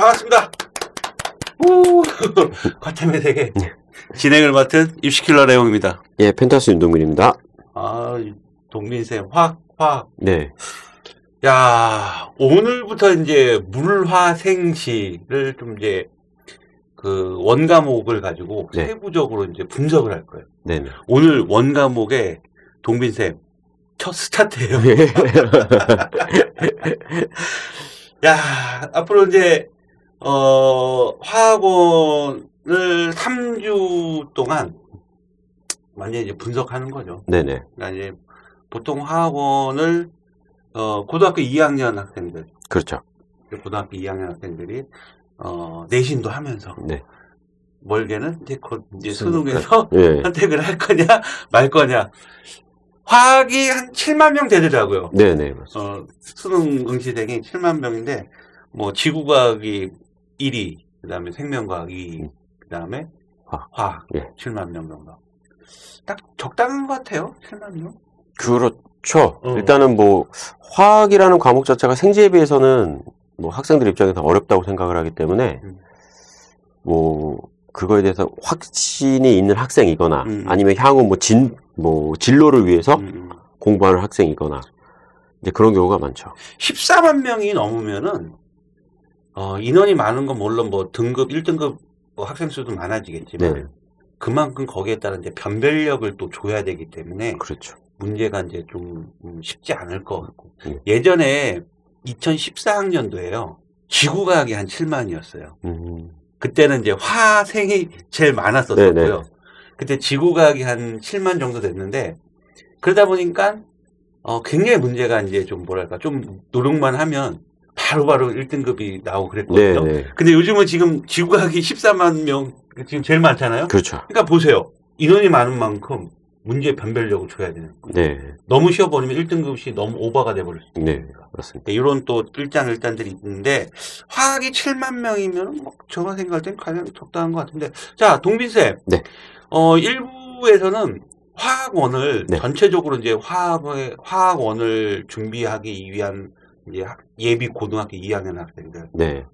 반갑습니다. 우 과템의 세계 진행을 맡은 입시킬러 레용입니다. 예, 펜타스 윤동민입니다. 아, 동민쌤 확, 확. 네. 야, 오늘부터 이제 물화생시를 좀 이제 그 원과목을 가지고 네. 세부적으로 이제 분석을 할 거예요. 네네. 오늘 원과목에 동빈쌤 첫 스타트예요. 야, 앞으로 이제 어 화학원을 3주 동안 완전히 이제 분석하는 거죠. 네네. 그러니까 이제 보통 화학원을 어 고등학교 2학년 학생들, 그렇죠. 고등학교 2학년 학생들이 어 내신도 하면서 네. 멀게는 이제 곧 이제 수능, 수능에서 예. 선택을 할 거냐 말 거냐. 화학이 한 7만 명 되더라고요. 네네. 맞습니다. 어, 수능 응시생이 7만 명인데, 뭐, 지구과학이 1위, 그 다음에 생명과학이 2위, 그 다음에 화학. 화학, 예. 7만 명 정도. 딱 적당한 것 같아요, 7만 명. 그렇죠. 어. 일단은 뭐, 화학이라는 과목 자체가 생지에 비해서는 뭐 학생들 입장에서 어렵다고 생각을 하기 때문에, 음. 뭐, 그거에 대해서 확신이 있는 학생이거나, 음. 아니면 향후 뭐 진, 뭐, 진로를 위해서 음, 음. 공부하는 학생이거나, 이제 그런 경우가 많죠. 14만 명이 넘으면은, 어, 인원이 많은 건 물론 뭐 등급, 1등급 뭐 학생 수도 많아지겠지만, 네. 그만큼 거기에 따른 이제 변별력을 또 줘야 되기 때문에, 그렇죠. 문제가 이제 좀 음, 쉽지 않을 것 같고. 음. 예전에 2014학년도에요. 지구과학이 한 7만이었어요. 음, 그때는 이제 화생이 제일 많았었고요. 네네. 그때 지구과학이 한 7만 정도 됐는데 그러다 보니까 어, 굉장히 문제가 이제 좀 뭐랄까 좀 노력만 하면 바로 바로 1등급이 나오고 그랬거든요. 네네. 근데 요즘은 지금 지구과학이 14만 명 지금 제일 많잖아요. 그렇죠. 그러니까 보세요. 인원이 많은 만큼 문제 변별력을 줘야 되는 거예요. 네. 너무 쉬어버리면 1등급이 너무 오버가 돼버릴 수 네. 있으니까. 그렇습니다. 이런 또 일장일단들이 있는데 화학이 7만 명이면 뭐 제가 생각할 땐 가장 적당한 것 같은데 자 동빈 쌤, 네. 어 일부에서는 화학원을 네. 전체적으로 이제 화학의 화학원을 준비하기 위한 이제 학- 예비 고등학교 2학년 학생들, 네.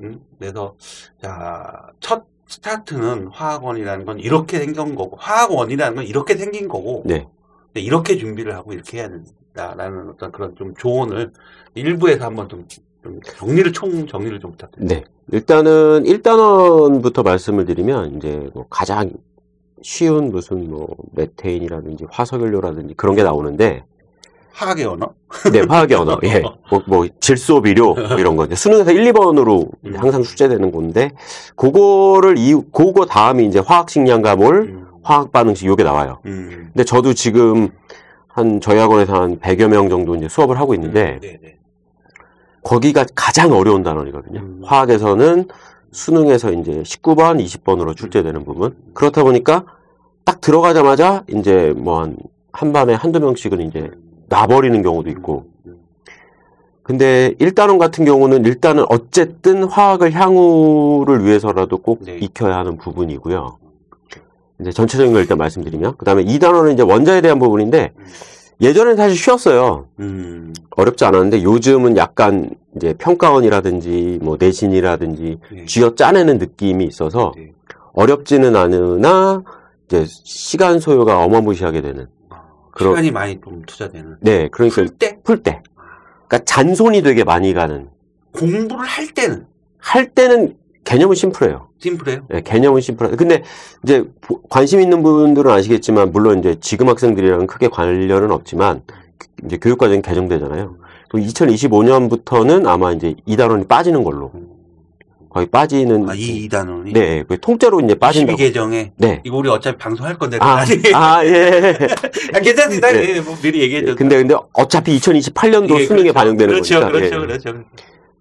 음? 그래서 자첫 스타트는 화학원이라는 건 이렇게 생긴 거고 화학원이라는 건 이렇게 생긴 거고 네. 근데 이렇게 준비를 하고 이렇게 해야 된다라는 어떤 그런 좀 조언을 일부에서 한번 좀, 좀 정리를 총 정리를 좀 부탁드립니다. 네. 일단은 1단원부터 말씀을 드리면 이제 뭐 가장 쉬운 무슨 뭐 메테인이라든지 화석연료라든지 그런 게 나오는데 화학의 언어? 네, 화학의 언어. 예. 뭐, 뭐 질소, 비료 뭐 이런 거. 수능에서 1, 2번으로 음. 항상 출제되는 건데 그거를 이 그거 다음이 이제 화학 식량가몰, 음, 화학 반응식 요게 나와요. 음. 근데 저도 지금 한 저희 학원에서 한 100여 명 정도 이제 수업을 하고 있는데 네, 네. 거기가 가장 어려운 단원이거든요. 음. 화학에서는 수능에서 이제 19번, 20번으로 출제되는 부분. 그렇다 보니까 딱 들어가자마자 이제 뭐 한, 한 반에 한두 명씩은 이제 놔버리는 경우도 있고. 음, 근데 1단원 같은 경우는 일단은 어쨌든 화학을 향후를 위해서라도 꼭 네. 익혀야 하는 부분이고요. 이제 전체적인 걸 일단 말씀드리면. 그 다음에 2단원은 이제 원자에 대한 부분인데 예전엔 사실 쉬웠어요. 음, 어렵지 않았는데 요즘은 약간 이제 평가원이라든지 뭐 내신이라든지 네. 쥐어 짜내는 느낌이 있어서 네. 어렵지는 않으나 이제 시간 소요가 어마무시하게 되는. 아, 그럼- 시간이 많이 좀 투자되는. 네, 그러니까 풀 때? 풀 때. 그러니까 잔손이 되게 많이 가는. 공부를 할 때는 할 때는 개념은 심플해요. 심플해요. 네, 개념은 심플해. 근데 이제 보- 관심 있는 분들은 아시겠지만 물론 이제 지금 학생들이랑 크게 관련은 없지만 이제 교육과정이 개정되잖아요. 2025년부터는 아마 이제 2단원이 빠지는 걸로 거의 빠지는 아, 이 2단원이? 네, 그 통째로 이제 빠진다고. 12개정에 네. 이거 우리 어차피 방송할 건데 아, 아, 예. 아, 괜찮습니다. 네. 예, 뭐 미리 얘기해 줘. 근데 근데 어차피 2028년도 수능에 반영되는 그렇죠, 거니까. 그렇죠, 예. 그렇죠.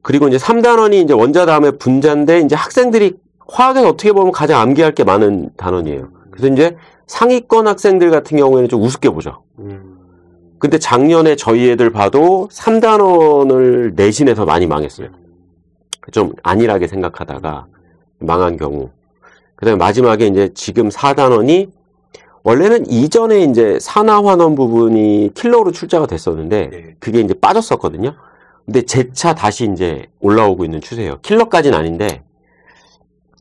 그리고 이제 3단원이 이제 원자 다음에 분자인데 이제 학생들이 화학에서 어떻게 보면 가장 암기할 게 많은 단원이에요. 그래서 이제 상위권 학생들 같은 경우에는 좀 우습게 보죠. 음, 근데 작년에 저희 애들 봐도 3단원을 내신에서 많이 망했어요. 좀 안일하게 생각하다가 망한 경우. 그 다음에 마지막에 이제 지금 4단원이 원래는 이전에 이제 산화환원 부분이 킬러로 출제가 됐었는데 네. 그게 이제 빠졌었거든요. 근데 재차 다시 이제 올라오고 있는 추세예요. 킬러까지는 아닌데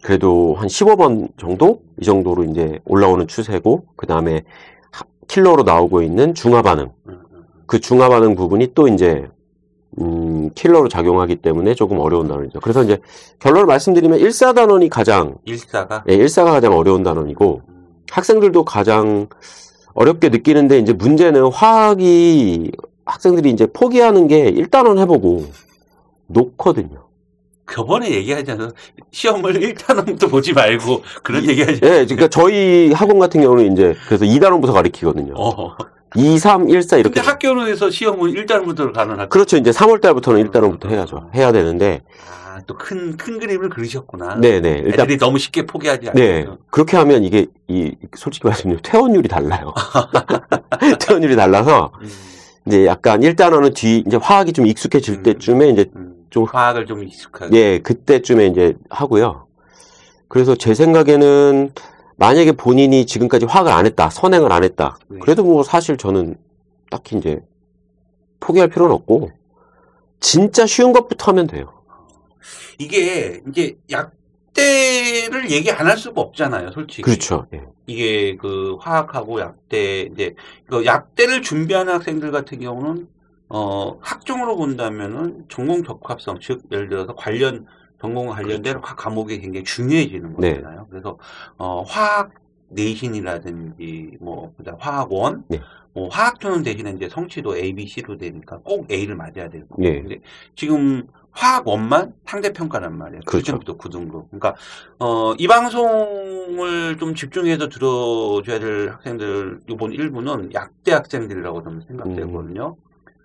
그래도 한 15번 정도 이 정도로 이제 올라오는 추세고 그 다음에 킬러로 나오고 있는 중화 반응 음, 음. 그 중화 반응 부분이 또 이제 음, 킬러로 작용하기 때문에 조금 어려운 단원이죠. 그래서 이제 결론을 말씀드리면 1사 단원이 가장 일사가 예, 1사가 가장 어려운 단원이고 음, 학생들도 가장 어렵게 느끼는데 이제 문제는 화학이 학생들이 이제 포기하는 게 1단원 해보고 놓거든요. 저번에 얘기하잖아. 시험을 1단원부터 보지 말고 그런 얘기하지. 예, 그러니까 저희 학원 같은 경우는 이제 그래서 2단원부터 가르치거든요. 어. 2, 3, 1, 4 이렇게. 근데 학교에서 시험은 1단원부터 가는 학교. 그렇죠. 이제 3월 달부터는 1단원부터 해야죠. 해야 되는데. 아, 또 큰, 큰 그림을 그리셨구나. 네네. 일단, 애들이 너무 쉽게 포기하지 않고. 네. 그렇게 하면 이게, 이, 솔직히 말씀드리면 퇴원율이 달라요. 퇴원율이 달라서, 음, 이제 약간 1단원은 뒤, 이제 화학이 좀 익숙해질 음. 때쯤에 이제 음. 좀 화학을 좀 익숙하게. 예, 그때쯤에 이제 하고요. 그래서 제 생각에는 만약에 본인이 지금까지 화학을 안 했다, 선행을 안 했다. 네. 그래도 뭐 사실 저는 딱히 이제 포기할 필요는 없고, 진짜 쉬운 것부터 하면 돼요. 이게 이제 약대를 얘기 안 할 수가 없잖아요, 솔직히. 그렇죠. 예. 이게 그 화학하고 약대 이제 그 약대를 준비하는 학생들 같은 경우는 어 학종으로 본다면은 전공 적합성 즉 예를 들어서 관련 전공 관련된 화 과목이 굉장히 중요해지는 그렇죠. 네. 거잖아요. 그래서 어 화학 내신이라든지 뭐 화학원 네. 뭐 화학조는 대신에 이제 성취도 A, B, C로 되니까 꼭 A를 맞아야 되고. 네. 근데 지금 화학원만 상대평가란 말이에요. 그렇죠. 1등부터 9등급. 그러니까 어, 이 방송을 좀 집중해서 들어줘야 될 학생들 이번 일부는 약대 학생들이라고 저는 생각되거든요.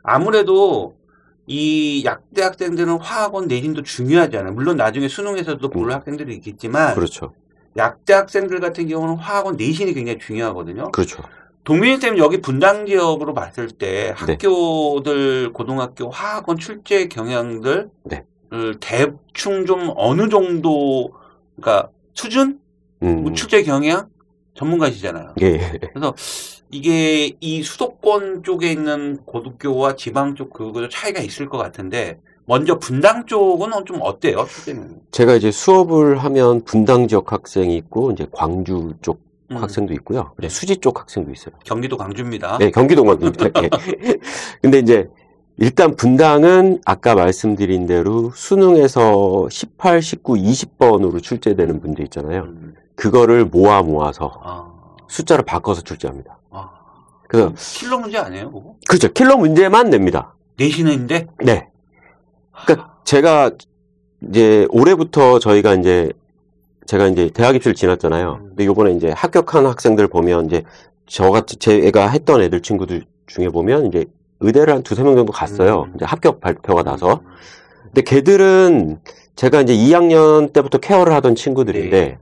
아무래도 이 약대 학생들은 화학원 내신도 중요하잖아요. 물론 나중에 수능에서도 볼 음. 학생들이 있겠지만 그렇죠. 약대 학생들 같은 경우는 화학원 내신이 굉장히 중요하거든요. 그렇죠. 동민이 쌤 여기 분당 지역으로 봤을 때 네. 학교들 고등학교 화학원 출제 경향들 네. 을 대충 좀 어느 정도 그러니까 수준 음, 뭐 출제 경향 전문가시잖아요. 예, 예. 그래서 이게 이 수도권 쪽에 있는 고등교와 지방 쪽 그거 차이가 있을 것 같은데 먼저 분당 쪽은 좀 어때요? 출제는? 제가 이제 수업을 하면 분당 지역 학생이 있고, 이제 광주 쪽 음, 학생도 있고요. 네. 수지 쪽 학생도 있어요. 경기도 광주입니다. 네, 경기도만. 예. 근데 이제 일단 분당은 아까 말씀드린 대로 수능에서 18, 19, 20번으로 출제되는 문제 있잖아요. 음, 그거를 모아 모아서 아, 숫자를 바꿔서 출제합니다. 아. 그래서 킬러 문제 아니에요? 그거? 그렇죠. 킬러 문제만 냅니다. 내신인데 네. 그러니까 제가 이제 올해부터 저희가 이제 제가 이제 대학 입시를 지났잖아요. 음. 근데 요번에 이제 합격한 학생들 보면 이제 저같이 제가 했던 애들 친구들 중에 보면 이제 의대를 한 두세 명 정도 갔어요. 음. 이제 합격 발표가 나서. 근데 걔들은 제가 이제 2학년 때부터 케어를 하던 친구들인데 네.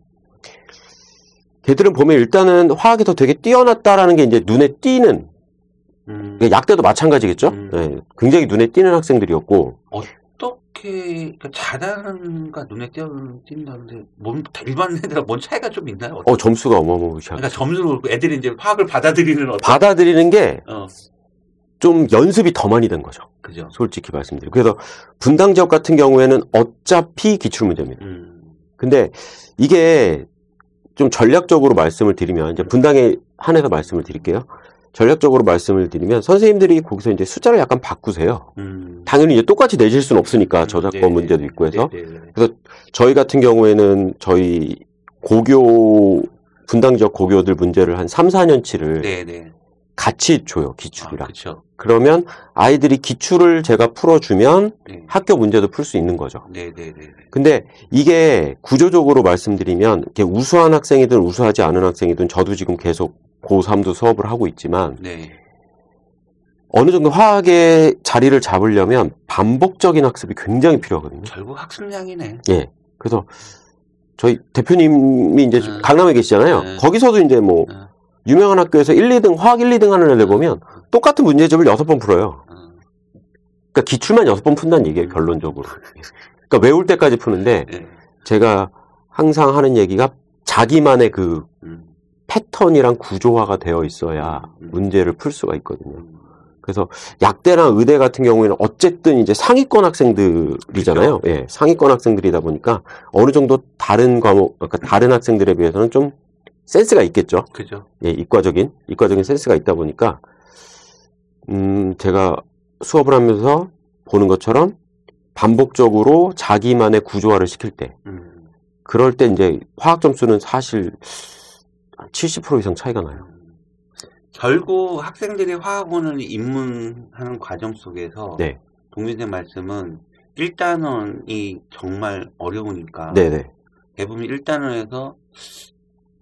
걔들은 보면 일단은 화학이 더 되게 뛰어났다라는 게 이제 눈에 띄는 음, 그러니까 약대도 마찬가지겠죠. 음. 네, 굉장히 눈에 띄는 학생들이었고 어떻게 그러니까 잘하는가 눈에 띄어 띈다는데 뭔 일반 애들하고 뭔 차이가 좀 있나요? 어 점수가 어마어마하게 그러니까 점수로 애들이 이제 화학을 받아들이는 어떤 받아들이는 게어좀 연습이 더 많이 된 거죠. 그죠. 솔직히 말씀드리고. 그래서 분당 지역 같은 경우에는 어차피 기출 문제입니다. 음, 근데 이게 좀 전략적으로 말씀을 드리면 이제 분당에 한해서 말씀을 드릴게요. 전략적으로 말씀을 드리면 선생님들이 거기서 이제 숫자를 약간 바꾸세요. 음. 당연히 이제 똑같이 내실 수는 없으니까 저작권 네, 문제도 있고 해서 네, 네, 네. 저희 같은 경우에는 저희 고교 분당 지역 고교들 문제를 한 3, 4년치를 네, 네. 같이 줘요. 아, 기출이랑. 그렇죠. 그러면 아이들이 기출을 제가 풀어주면 네. 학교 문제도 풀 수 있는 거죠. 네, 네, 네. 근데 이게 구조적으로 말씀드리면 이렇게 우수한 학생이든 우수하지 않은 학생이든 저도 지금 계속 고3도 수업을 하고 있지만 네. 어느 정도 화학의 자리를 잡으려면 반복적인 학습이 굉장히 필요하거든요. 결국 학습량이네. 예. 그래서 저희 대표님이 이제 음. 강남에 계시잖아요. 네. 거기서도 이제 뭐 음. 유명한 학교에서 1, 2등, 화학 1, 2등 하는 애들 보면 똑같은 문제집을 6번 풀어요. 음. 그러니까 기출만 6번 푼다는 얘기예요, 결론적으로. 그러니까 외울 때까지 푸는데 네. 제가 항상 하는 얘기가 자기만의 그 음. 패턴이랑 구조화가 되어 있어야 음. 문제를 풀 수가 있거든요. 음. 그래서 약대랑 의대 같은 경우에는 어쨌든 이제 상위권 학생들이잖아요. 예, 상위권 학생들이다 보니까 어느 정도 다른 과목, 그러니까 다른 학생들에 비해서는 좀 센스가 있겠죠. 그죠. 예, 이과적인, 이과적인 센스가 있다 보니까, 음, 제가 수업을 하면서 보는 것처럼 반복적으로 자기만의 구조화를 시킬 때, 음. 그럴 때 이제 화학 점수는 사실 한70% 이상 차이가 나요. 결국 학생들이 화학원을 입문하는 과정 속에서 네. 동민생 말씀은 1단원이 정말 어려우니까 네네. 대부분 1단원에서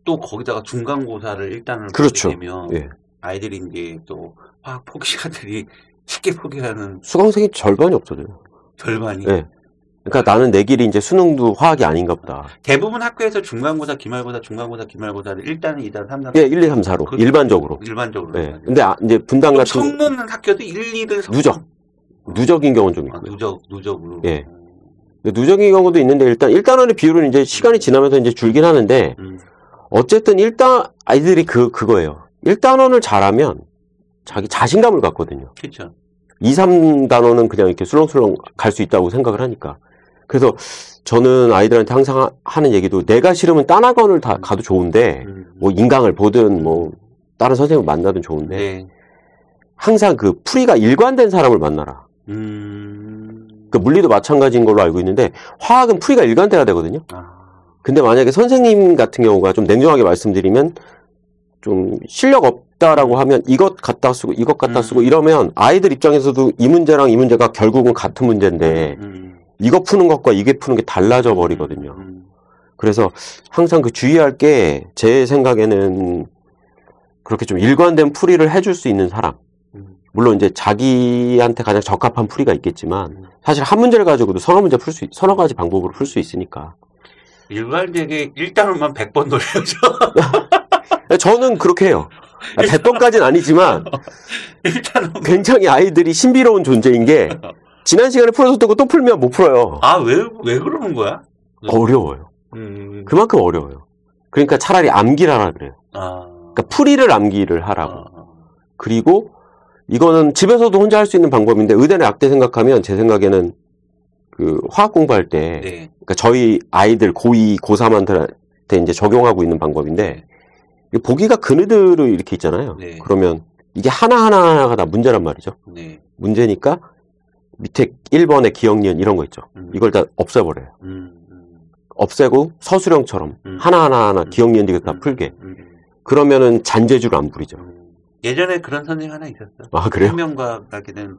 또 거기다가 중간고사를 1단원을 그렇죠. 되면 예. 아이들이 이제 또 화학 포기자들이 쉽게 포기하는 수강생이 절반이 없어져요. 절반이 예. 그러니까 나는 내 길이 이제 수능도 화학이 아닌가 보다. 대부분 학교에서 중간고사, 기말고사, 중간고사, 기말고사를 1단원, 2단원, 3단원 예, 1, 2, 3, 4로. 그렇죠. 일반적으로. 일반적으로 예. 근데 아, 이제 분당 좀 같은 성는 학교도 1, 2를 성... 누적. 누적인 경우는 좀 아, 있고요. 누적, 누적으로. 예. 누적인 경우도 있는데 일단 1단원의 비율은 이제 시간이 지나면서 이제 줄긴 하는데 음, 어쨌든 1단 아이들이 그 그거예요. 1단원을 잘하면 자기 자신감을 갖거든요. 그렇죠. 2, 3단원은 그냥 이렇게 술렁술렁 갈 수 있다고 생각을 하니까. 그래서 저는 아이들한테 항상 하- 하는 얘기도 내가 싫으면 딴 학원을 다 가도 좋은데 음. 뭐 인강을 보든 뭐 다른 선생님을 만나든 좋은데 네. 항상 그 풀이가 일관된 사람을 만나라. 음. 그 물리도 마찬가지인 걸로 알고 있는데 화학은 풀이가 일관돼야 되거든요. 아. 근데 만약에 선생님 같은 경우가 좀 냉정하게 말씀드리면 좀 실력 없다라고 하면 이것 갖다 쓰고 이것 갖다 음. 쓰고 이러면 아이들 입장에서도 이 문제랑 이 문제가 결국은 같은 문제인데 음. 이거 푸는 것과 이게 푸는 게 달라져 버리거든요. 음. 그래서 항상 그 주의할 게 제 생각에는 그렇게 좀 일관된 풀이를 해줄 수 있는 사람. 음. 물론 이제 자기한테 가장 적합한 풀이가 있겠지만 음. 사실 한 문제를 가지고도 서너 문제 풀 수, 서너 가지 방법으로 풀 수 있으니까. 일괄되게 1단원만 100번 노려야죠. 저는 그렇게 해요. 100번까지는 아니지만 1단원. 굉장히 아이들이 신비로운 존재인 게 지난 시간에 풀어줬다고 또 풀면 못 풀어요. 아, 왜, 왜 그러는 거야? 어려워요. 음. 그만큼 어려워요. 그러니까 차라리 암기를 하라 그래요. 아. 그러니까 풀이를 암기를 하라고. 아. 그리고 이거는 집에서도 혼자 할 수 있는 방법인데 의대나 약대 생각하면 제 생각에는 그 화학 공부할 때 네. 그러니까 저희 아이들 고2, 고3한테 이제 적용하고 있는 방법인데 이 보기가 그네들로 이렇게 있잖아요. 네. 그러면 이게 하나하나가 다 문제란 말이죠. 네. 문제니까 밑에 1번에 기억, 니은 이런 거 있죠. 음. 이걸 다 없애버려요. 음. 음. 없애고 서술형처럼 음. 하나하나 음. 기억, 니은 이거 다 음. 풀게. 음. 그러면은 잔재주를 안 부리죠. 음. 예전에 그런 선생님 하나 있었어. 아, 그래요? 생명과학에는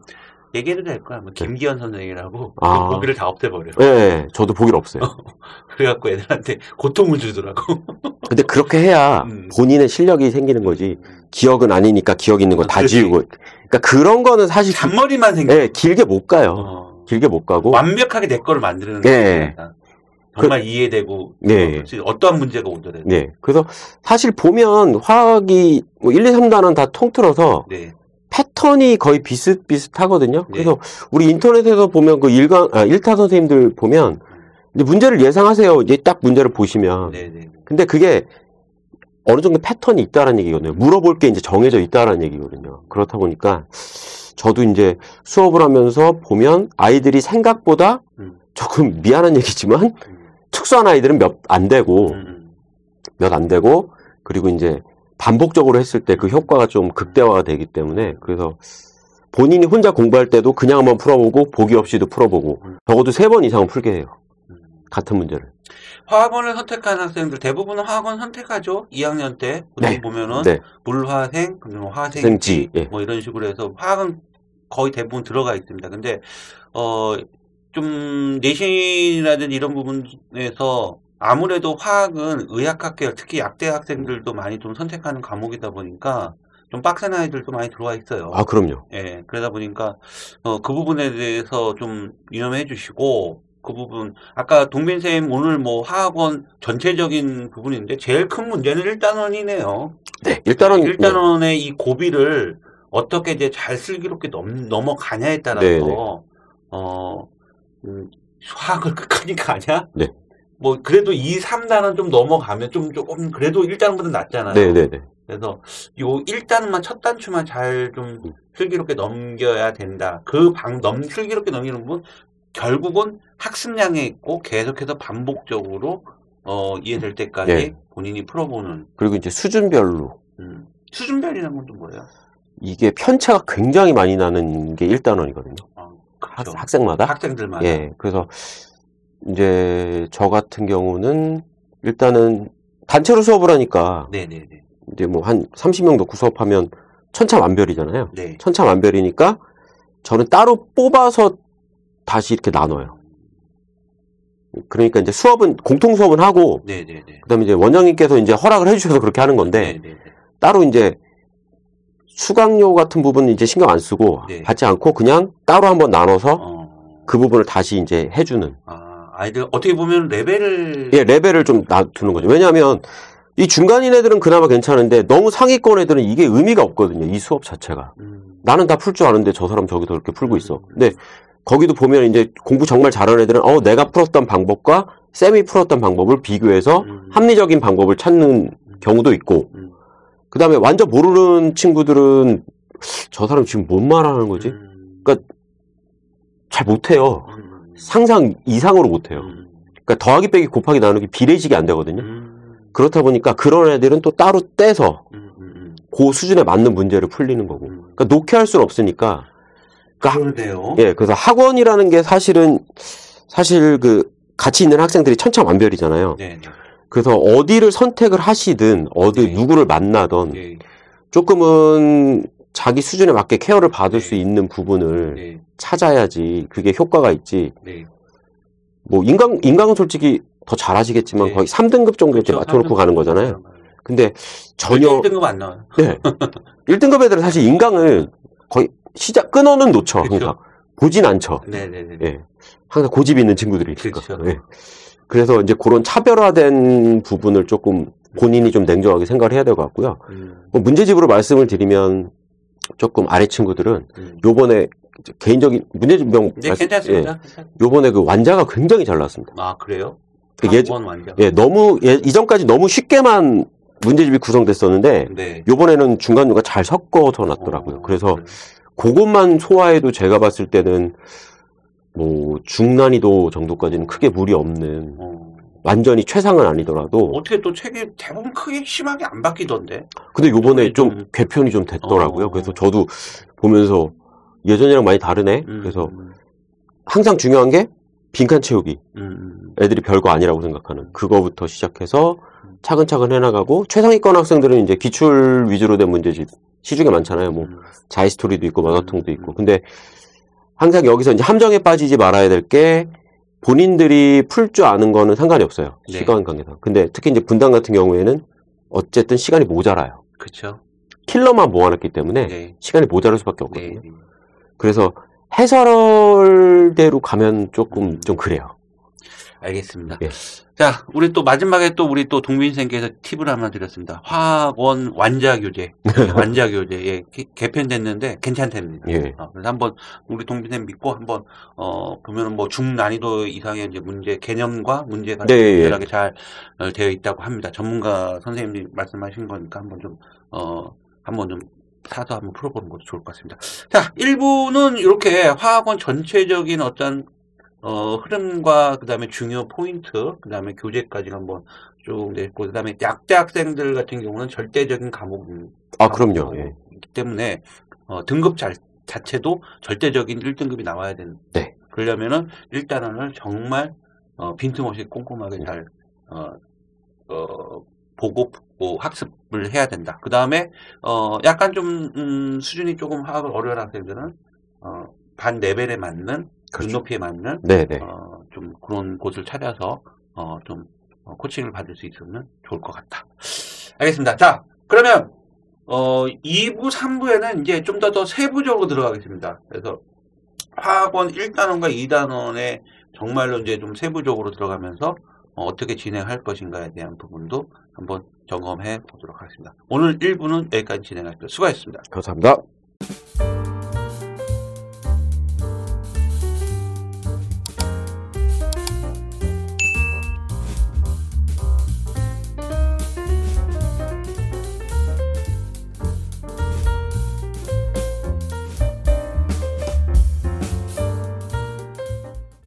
얘기해도 될 거야. 뭐 김기현 선생이라고 아. 그 보기를 다 없애버려. 예, 예, 저도 보기를 없어요. 그래갖고 애들한테 고통을 주더라고. 근데 그렇게 해야 음. 본인의 실력이 생기는 거지. 기억은 아니니까 기억 있는 거다 그렇지. 지우고. 그러니까 그런 거는 사실 기- 잔머리만 생겨. 예, 길게 못 가요. 어. 길게 못 가고. 완벽하게 내 거를 만드는 예. 거야. 정말 이해되고 네. 어떠한 문제가 오더라도. 네. 그래서 사실 보면 화학이 뭐 1, 2, 3단원 다 통틀어서 네. 패턴이 거의 비슷비슷하거든요. 네. 그래서 우리 인터넷에서 보면 그 일강, 아, 일타 선생님들 보면 이제 문제를 예상하세요. 이제 딱 문제를 보시면. 네, 네. 근데 그게 어느 정도 패턴이 있다라는 얘기거든요. 물어볼 게 이제 정해져 있다라는 얘기거든요. 그렇다 보니까 저도 이제 수업을 하면서 보면 아이들이 생각보다 음. 조금 미안한 얘기지만 음. 특수한 아이들은 몇 안 되고 음, 음. 몇안 되고 그리고 이제 반복적으로 했을 때 그 효과가 좀 극대화가 되기 때문에 그래서 본인이 혼자 공부할 때도 그냥 한번 풀어보고 보기 없이도 풀어보고 음. 적어도 세 번 이상은 풀게 해요. 음. 같은 문제를. 화학원을 선택한 학생들 대부분은 화학원 선택하죠. 2학년 때 네. 보면은 네. 물화생, 그리고 화생지 생지, 예. 뭐 이런 식으로 해서 화학은 거의 대부분 들어가 있습니다. 근데 어좀 내신이라든지 이런 부분에서 아무래도 화학은 의학학 계열, 특히 약대 학생들도 많이 좀 선택하는 과목이다 보니까 좀 빡센 아이들도 많이 들어와 있어요. 아 그럼요. 예, 그러다 보니까 어, 그 부분에 대해서 좀 유념해 주시고 그 부분 아까 동빈 쌤 오늘 뭐 화학원 전체적인 부분인데 제일 큰 문제는 1단원이네요. 네. 일단은 네. 1단원의 이 고비를 어떻게 이제 잘 슬기롭게 넘, 넘어가냐에 따라서 네, 네. 어 음, 화학을 끝까지 가냐? 네. 뭐 그래도 2, 3단원 좀 넘어가면 좀 조금 그래도 1단원보다 낫잖아요. 네네네. 그래서 요 1단만 첫 단추만 잘좀 음. 슬기롭게 넘겨야 된다. 그 방 넘 슬기롭게 넘기는 분 결국은 학습량에 있고 계속해서 반복적으로 어, 이해될 때까지 예. 본인이 풀어보는 그리고 이제 수준별로 음, 수준별이라는 건 또 뭐예요? 이게 편차가 굉장히 많이 나는 게 1단원이거든요. 어, 학, 그렇죠. 학 생마다. 학생들마다 예. 그래서 이제 저 같은 경우는 일단은 단체로 수업을 하니까 네네네 이제 뭐 한 30명 놓고 수업하면 천차만별이잖아요. 네. 천차만별이니까 저는 따로 뽑아서 다시 이렇게 나눠요. 그러니까 이제 수업은 공통 수업은 하고 네네네 그다음에 이제 원장님께서 이제 허락을 해주셔서 그렇게 하는 건데 네네네 따로 이제 수강료 같은 부분은 이제 신경 안 쓰고 네. 받지 않고 그냥 따로 한번 나눠서 어, 그 부분을 다시 이제 해주는 아, 아이들 어떻게 보면 레벨을 예 레벨을 좀 놔두는 거죠. 왜냐하면 이 중간인 애들은 그나마 괜찮은데 너무 상위권 애들은 이게 의미가 없거든요. 이 수업 자체가 음, 나는 다 풀 줄 아는데 저 사람 저기서 이렇게 풀고 있어. 근데 거기도 보면 이제 공부 정말 잘하는 애들은 어 내가 풀었던 방법과 쌤이 풀었던 방법을 비교해서 음. 합리적인 방법을 찾는 경우도 있고 음. 그 다음에 완전 모르는 친구들은 저 사람 지금 뭔 말하는 거지? 음, 그러니까 잘 못해요. 음, 상상 이상으로 못해요. 음, 그러니까 더하기 빼기 곱하기 나누기 비례식이 안 되거든요. 음, 그렇다 보니까 그런 애들은 또 따로 떼서 음, 음, 그 수준에 맞는 문제를 풀리는 거고. 음. 그러니까 놓게 할 수는 없으니까. 그러니까 그러네요. 예, 그래서 학원이라는 게 사실은 사실 그 같이 있는 학생들이 천차만별이잖아요. 네, 네. 그래서 어디를 선택을 하시든 어디 네. 누구를 만나던 예, 조금은 자기 수준에 맞게 케어를 받을 네. 수 있는 부분을 네, 찾아야지 그게 효과가 있지. 네. 뭐 인강 인강은 솔직히 더 잘하시겠지만 네. 거의 3등급 정도 이렇게 그렇죠. 맞춰놓고 가는 거잖아요. 근데 전혀 1등급 안 나와요. 네. 1등급 애들은 사실 인강을 거의 시작 끊어는 놓죠. 그렇죠. 항상 보진 않죠. 네, 네, 네. 예. 항상 고집 있는 친구들이 있으니까. 그렇죠. 예. 그래서 이제 그런 차별화된 부분을 조금 본인이 좀 냉정하게 생각을 해야 될 것 같고요. 음, 뭐 문제집으로 말씀을 드리면 조금 아래 친구들은 음. 요번에 개인적인 문제집명 네, 괜찮습니다. 예. 요번에 그 완자가 굉장히 잘 나왔습니다. 아, 그래요? 그 예- 번 완전. 예, 너무 예, 이전까지 너무 쉽게만 문제집이 구성됐었는데 네. 요번에는 중간중간 잘 섞어서 놨더라고요. 어, 그래서 그래요? 그것만 소화해도 제가 봤을 때는 뭐 중난이도 정도까지는 크게 무리 없는 어. 완전히 최상은 아니더라도 어떻게 또 책이 대부분 크게 심하게 안 바뀌던데? 근데 요번에 좀 좀- 개편이 좀 됐더라고요. 어. 그래서 저도 보면서 예전이랑 많이 다르네. 음, 그래서 음, 항상 중요한 게 빈칸 채우기. 음, 음. 애들이 별거 아니라고 생각하는 그거부터 시작해서 차근차근 해나가고 최상위권 학생들은 이제 기출 위주로 된 문제집 시중에 많잖아요. 뭐 음. 자이 스토리도 있고 음, 있고. 음. 근데 항상 여기서 이제 함정에 빠지지 말아야 될 게 본인들이 풀 줄 아는 거는 상관이 없어요. 네. 시간 관계상. 근데 특히 이제 분당 같은 경우에는 어쨌든 시간이 모자라요. 그쵸. 킬러만 모아놨기 때문에 네. 시간이 모자랄 수밖에 네. 없거든요. 그래서 해설대로 가면 조금 음. 좀 그래요. 알겠습니다. 예. 자, 우리 또 마지막에 또 우리 또 동민생께서 팁을 하나 드렸습니다. 화원 완자 교재, 예, 완자 교재 예, 개- 개편됐는데 괜찮답니다. 예. 어, 그래서 한번 우리 동민생 믿고 한번 어 보면은 뭐 중난이도 이상의 이제 문제 개념과 문제가 네, 예. 잘 어, 되어 있다고 합니다. 전문가 선생님이 말씀하신 거니까 한번 좀 어 한번 좀 사서 한번 풀어보는 것도 좋을 것 같습니다. 자, 1부는 이렇게 화학원 전체적인 어떤 어, 흐름과 그다음에 중요 포인트, 그다음에 교재까지 한번 쭉 냈고, 그다음에 약대 학생들 같은 경우는 절대적인 과목이기 아, 그럼요. 예. 때문에 어, 등급 자, 자체도 절대적인 1등급이 나와야 되는. 네. 그러려면은 일단은 정말 어, 빈틈없이 꼼꼼하게 잘 어, 어, 보고 뭐 학습을 해야 된다. 그 다음에 어, 약간 좀 음, 수준이 조금 화학을 어려운 학생들은 어, 반 레벨에 맞는. 눈높이에 맞는 네네. 어, 좀 그런 곳을 찾아서 어, 좀 어, 코칭을 받을 수 있으면 좋을 것 같다. 알겠습니다. 자, 그러면 어, 2부, 3부에는 이제 좀 더 더 세부적으로 들어가겠습니다. 그래서 화학원 1단원과 2단원에 정말로 이제 좀 세부적으로 들어가면서 어, 어떻게 진행할 것인가에 대한 부분도 한번 점검해 보도록 하겠습니다. 오늘 1부는 여기까지 진행하겠습니다. 수고하셨습니다. 감사합니다.